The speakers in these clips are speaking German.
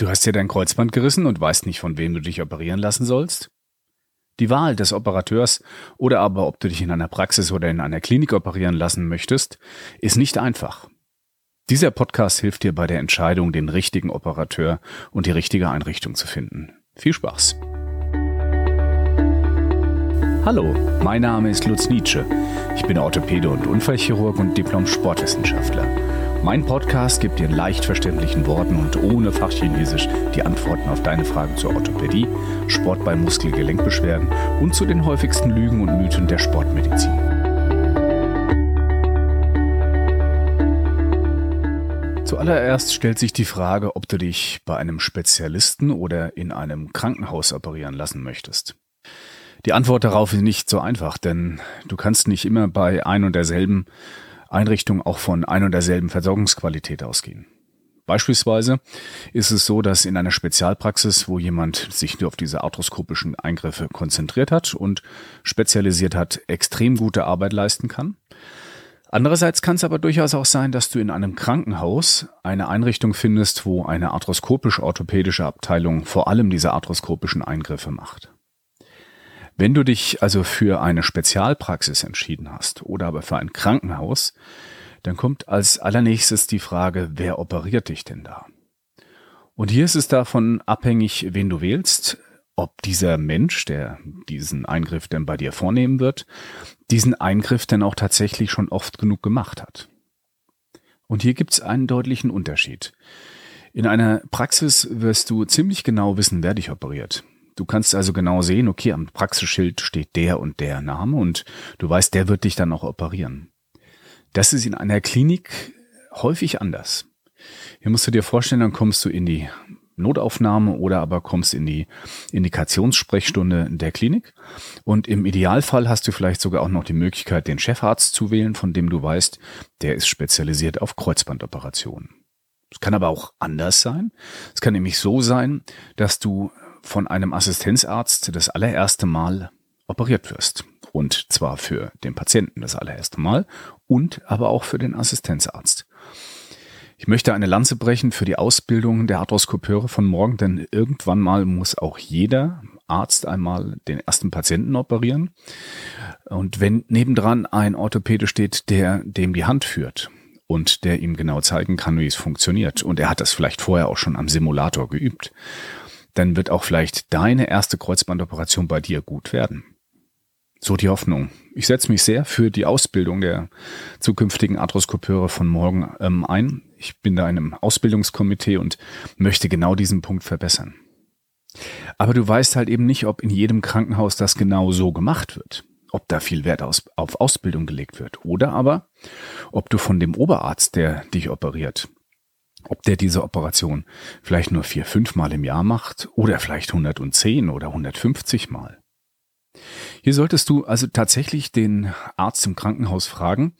Du hast dir dein Kreuzband gerissen und weißt nicht, von wem du dich operieren lassen sollst? Die Wahl des Operateurs oder aber ob du dich in einer Praxis oder in einer Klinik operieren lassen möchtest, ist nicht einfach. Dieser Podcast hilft dir bei der Entscheidung, den richtigen Operateur und die richtige Einrichtung zu finden. Viel Spaß! Hallo, mein Name ist Lutz Nietzsche. Ich bin Orthopäde und Unfallchirurg und Diplom-Sportwissenschaftler. Mein Podcast gibt dir in leicht verständlichen Worten und ohne Fachchinesisch die Antworten auf deine Fragen zur Orthopädie, Sport bei Muskel-Gelenkbeschwerden und zu den häufigsten Lügen und Mythen der Sportmedizin. Zuallererst stellt sich die Frage, ob du dich bei einem Spezialisten oder in einem Krankenhaus operieren lassen möchtest. Die Antwort darauf ist nicht so einfach, denn du kannst nicht immer bei ein und derselben Einrichtung auch von ein und derselben Versorgungsqualität ausgehen. Beispielsweise ist es so, dass in einer Spezialpraxis, wo jemand sich nur auf diese arthroskopischen Eingriffe konzentriert hat und spezialisiert hat, extrem gute Arbeit leisten kann. Andererseits kann es aber durchaus auch sein, dass du in einem Krankenhaus eine Einrichtung findest, wo eine arthroskopisch-orthopädische Abteilung vor allem diese arthroskopischen Eingriffe macht. Wenn du dich also für eine Spezialpraxis entschieden hast oder aber für ein Krankenhaus, dann kommt als allernächstes die Frage, wer operiert dich denn da? Und hier ist es davon abhängig, wen du wählst, ob dieser Mensch, der diesen Eingriff denn bei dir vornehmen wird, diesen Eingriff denn auch tatsächlich schon oft genug gemacht hat. Und hier gibt es einen deutlichen Unterschied. In einer Praxis wirst du ziemlich genau wissen, wer dich operiert. Du kannst also genau sehen, okay, am Praxisschild steht der und der Name und du weißt, der wird dich dann auch operieren. Das ist in einer Klinik häufig anders. Hier musst du dir vorstellen, dann kommst du in die Notaufnahme oder aber kommst in die Indikationssprechstunde der Klinik. Und im Idealfall hast du vielleicht sogar auch noch die Möglichkeit, den Chefarzt zu wählen, von dem du weißt, der ist spezialisiert auf Kreuzbandoperationen. Es kann aber auch anders sein. Es kann nämlich so sein, dass du von einem Assistenzarzt das allererste Mal operiert wirst. Und zwar für den Patienten das allererste Mal und aber auch für den Assistenzarzt. Ich möchte eine Lanze brechen für die Ausbildung der Arthroskopeure von morgen, denn irgendwann mal muss auch jeder Arzt einmal den ersten Patienten operieren. Und wenn nebendran ein Orthopäde steht, der dem die Hand führt und der ihm genau zeigen kann, wie es funktioniert, und er hat das vielleicht vorher auch schon am Simulator geübt, dann wird auch vielleicht deine erste Kreuzbandoperation bei dir gut werden. So die Hoffnung. Ich setze mich sehr für die Ausbildung der zukünftigen Arthroskopeure von morgen ähm, ein. Ich bin da in einem Ausbildungskomitee und möchte genau diesen Punkt verbessern. Aber du weißt halt eben nicht, ob in jedem Krankenhaus das genau so gemacht wird. Ob da viel Wert aus, auf Ausbildung gelegt wird. Oder aber, ob du von dem Oberarzt, der dich operiert, ob der diese Operation vielleicht nur vier, fünf Mal im Jahr macht oder vielleicht 110 oder 150 Mal. Hier solltest du also tatsächlich den Arzt im Krankenhaus fragen,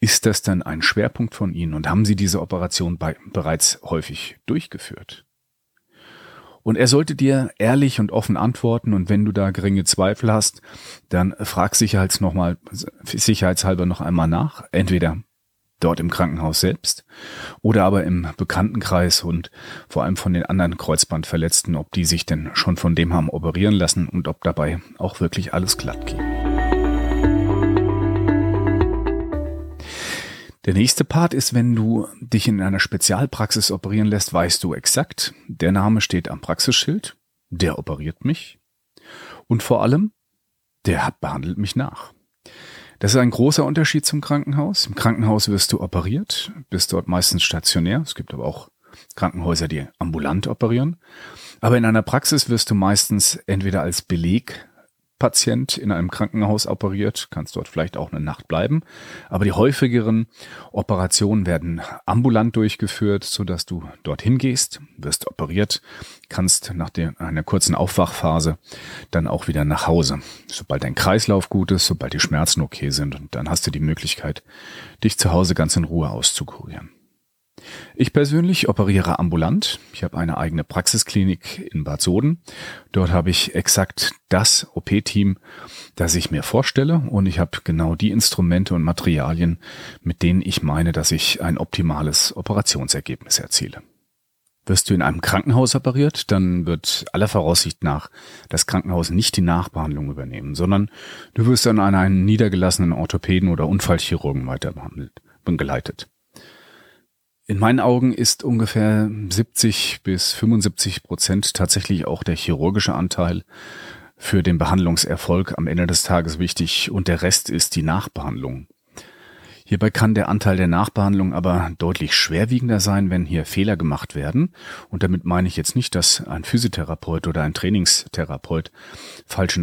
ist das dann ein Schwerpunkt von Ihnen und haben Sie diese Operation bei, bereits häufig durchgeführt? Und er sollte dir ehrlich und offen antworten und wenn du da geringe Zweifel hast, dann frag sicherheits noch mal, sicherheitshalber noch einmal nach. Entweder dort im Krankenhaus selbst oder aber im Bekanntenkreis und vor allem von den anderen Kreuzbandverletzten, ob die sich denn schon von dem haben operieren lassen und ob dabei auch wirklich alles glatt geht. Der nächste Part ist, wenn du dich in einer Spezialpraxis operieren lässt, weißt du exakt, der Name steht am Praxisschild, der operiert mich und vor allem, der behandelt mich nach. Das ist ein großer Unterschied zum Krankenhaus. Im Krankenhaus wirst du operiert, bist dort meistens stationär. Es gibt aber auch Krankenhäuser, die ambulant operieren. Aber in einer Praxis wirst du meistens entweder als Beleg Patient in einem Krankenhaus operiert, kannst dort vielleicht auch eine Nacht bleiben. Aber die häufigeren Operationen werden ambulant durchgeführt, so dass du dorthin gehst, wirst operiert, kannst nach der, einer kurzen Aufwachphase dann auch wieder nach Hause. Sobald dein Kreislauf gut ist, sobald die Schmerzen okay sind, und dann hast du die Möglichkeit, dich zu Hause ganz in Ruhe auszukurieren. Ich persönlich operiere ambulant. Ich habe eine eigene Praxisklinik in Bad Soden. Dort habe ich exakt das OP-Team, das ich mir vorstelle und ich habe genau die Instrumente und Materialien, mit denen ich meine, dass ich ein optimales Operationsergebnis erziele. Wirst du in einem Krankenhaus operiert, dann wird aller Voraussicht nach das Krankenhaus nicht die Nachbehandlung übernehmen, sondern du wirst an einen niedergelassenen Orthopäden oder Unfallchirurgen weiter behandelt, geleitet. In meinen Augen ist ungefähr 70 bis 75 Prozent tatsächlich auch der chirurgische Anteil für den Behandlungserfolg am Ende des Tages wichtig und der Rest ist die Nachbehandlung. Hierbei kann der Anteil der Nachbehandlung aber deutlich schwerwiegender sein, wenn hier Fehler gemacht werden. Und damit meine ich jetzt nicht, dass ein Physiotherapeut oder ein Trainingstherapeut falsche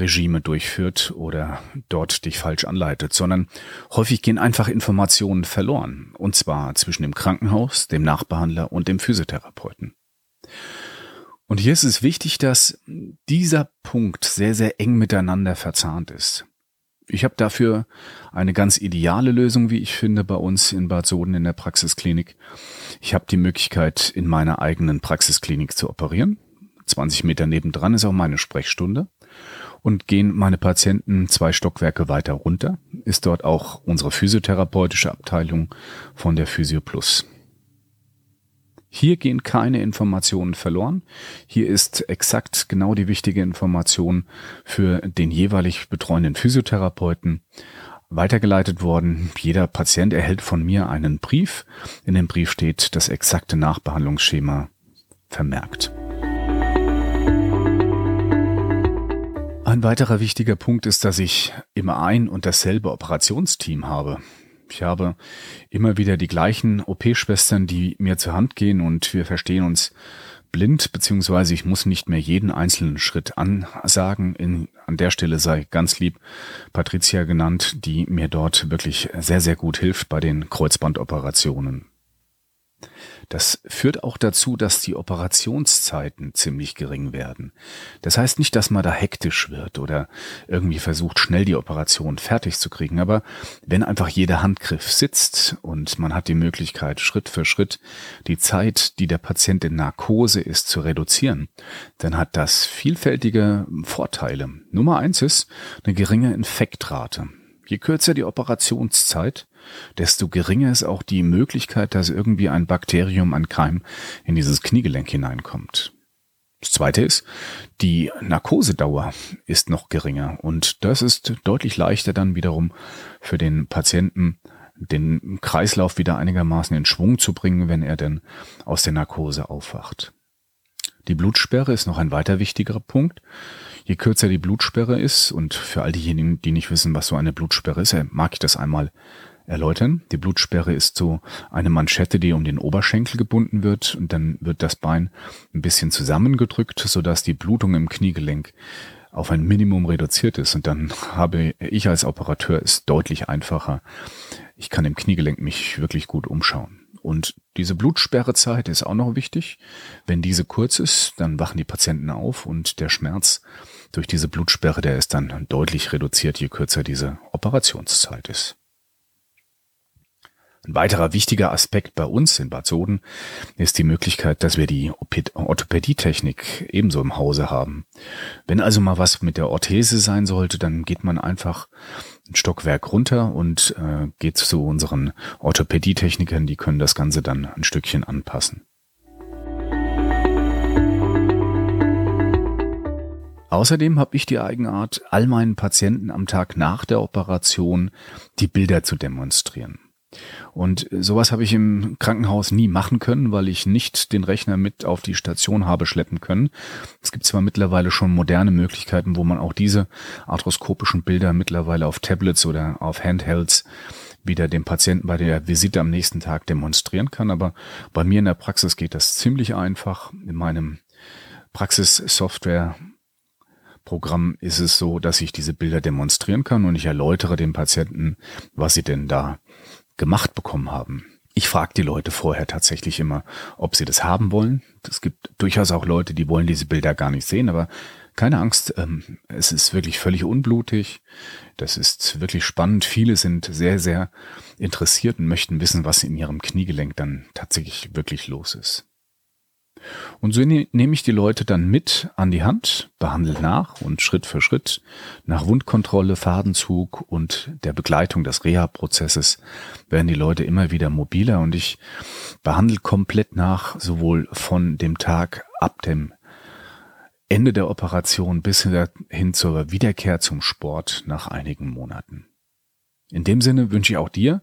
Nachbehandlungsregime durchführt oder dort dich falsch anleitet, sondern häufig gehen einfach Informationen verloren. Und zwar zwischen dem Krankenhaus, dem Nachbehandler und dem Physiotherapeuten. Und hier ist es wichtig, dass dieser Punkt sehr, sehr eng miteinander verzahnt ist. Ich habe dafür eine ganz ideale Lösung, wie ich finde, bei uns in Bad Soden in der Praxisklinik. Ich habe die Möglichkeit, in meiner eigenen Praxisklinik zu operieren. 20 Meter nebendran ist auch meine Sprechstunde. Und gehen meine Patienten zwei Stockwerke weiter runter, ist dort auch unsere physiotherapeutische Abteilung von der Physio Plus. Hier gehen keine Informationen verloren. Hier ist exakt genau die wichtige Information für den jeweilig betreuenden Physiotherapeuten weitergeleitet worden. Jeder Patient erhält von mir einen Brief. In dem Brief steht das exakte Nachbehandlungsschema vermerkt. Ein weiterer wichtiger Punkt ist, dass ich immer ein und dasselbe Operationsteam habe. Ich habe immer wieder die gleichen OP-Schwestern, die mir zur Hand gehen und wir verstehen uns blind, beziehungsweise ich muss nicht mehr jeden einzelnen Schritt ansagen. In, an der Stelle sei ganz lieb Patricia genannt, die mir dort wirklich sehr, sehr gut hilft bei den Kreuzbandoperationen. Das führt auch dazu, dass die Operationszeiten ziemlich gering werden. Das heißt nicht, dass man da hektisch wird oder irgendwie versucht, schnell die Operation fertig zu kriegen, aber wenn einfach jeder Handgriff sitzt und man hat die Möglichkeit, Schritt für Schritt die Zeit, die der Patient in Narkose ist, zu reduzieren, dann hat das vielfältige Vorteile. Nummer eins ist eine geringe Infektrate. Je kürzer die Operationszeit, desto geringer ist auch die Möglichkeit, dass irgendwie ein Bakterium, ein Keim in dieses Kniegelenk hineinkommt. Das zweite ist, die Narkosedauer ist noch geringer und das ist deutlich leichter dann wiederum für den Patienten, den Kreislauf wieder einigermaßen in Schwung zu bringen, wenn er denn aus der Narkose aufwacht. Die Blutsperre ist noch ein weiter wichtiger Punkt. Je kürzer die Blutsperre ist, und für all diejenigen, die nicht wissen, was so eine Blutsperre ist, mag ich das einmal erläutern. Die Blutsperre ist so eine Manschette, die um den Oberschenkel gebunden wird und dann wird das Bein ein bisschen zusammengedrückt, sodass die Blutung im Kniegelenk auf ein Minimum reduziert ist und dann habe ich als Operateur es deutlich einfacher. Ich kann im Kniegelenk mich wirklich gut umschauen. Und diese Blutsperrezeit ist auch noch wichtig. Wenn diese kurz ist, dann wachen die Patienten auf und der Schmerz durch diese Blutsperre, der ist dann deutlich reduziert, je kürzer diese Operationszeit ist. Ein weiterer wichtiger Aspekt bei uns in Bad Soden ist die Möglichkeit, dass wir die Orthopädietechnik ebenso im Hause haben. Wenn also mal was mit der Orthese sein sollte, dann geht man einfach ein Stockwerk runter und äh, geht zu unseren Orthopädietechnikern, die können das Ganze dann ein Stückchen anpassen. Außerdem habe ich die Eigenart, all meinen Patienten am Tag nach der Operation die Bilder zu demonstrieren. Und sowas habe ich im Krankenhaus nie machen können, weil ich nicht den Rechner mit auf die Station habe schleppen können. Es gibt zwar mittlerweile schon moderne Möglichkeiten, wo man auch diese arthroskopischen Bilder mittlerweile auf Tablets oder auf Handhelds wieder dem Patienten bei der Visite am nächsten Tag demonstrieren kann, aber bei mir in der Praxis geht das ziemlich einfach. In meinem Praxissoftware Programm ist es so, dass ich diese Bilder demonstrieren kann und ich erläutere dem Patienten, was sie denn da gemacht bekommen haben. Ich frage die Leute vorher tatsächlich immer, ob sie das haben wollen. Es gibt durchaus auch Leute, die wollen diese Bilder gar nicht sehen, aber keine Angst, ähm, es ist wirklich völlig unblutig. Das ist wirklich spannend. Viele sind sehr, sehr interessiert und möchten wissen, was in ihrem Kniegelenk dann tatsächlich wirklich los ist. Und so ne-, nehme ich die Leute dann mit an die Hand, behandle nach und Schritt für Schritt nach Wundkontrolle, Fadenzug und der Begleitung des Reha-Prozesses werden die Leute immer wieder mobiler und ich behandle komplett nach, sowohl von dem Tag ab dem Ende der Operation bis hin zur Wiederkehr zum Sport nach einigen Monaten. In dem Sinne wünsche ich auch dir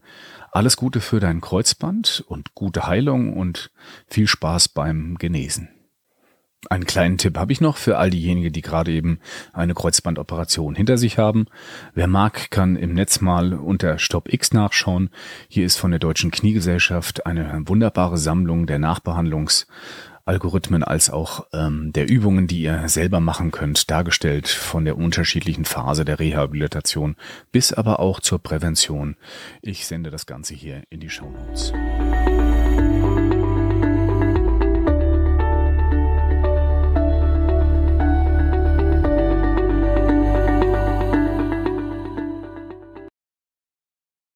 alles Gute für dein Kreuzband und gute Heilung und viel Spaß beim Genesen. Einen kleinen Tipp habe ich noch für all diejenigen, die gerade eben eine Kreuzbandoperation hinter sich haben. Wer mag, kann im Netz mal unter Stopp X nachschauen. Hier ist von der Deutschen Kniegesellschaft eine wunderbare Sammlung der Nachbehandlungs- Algorithmen als auch ähm, der Übungen, die ihr selber machen könnt, dargestellt von der unterschiedlichen Phase der Rehabilitation bis aber auch zur Prävention. Ich sende das Ganze hier in die Show Notes.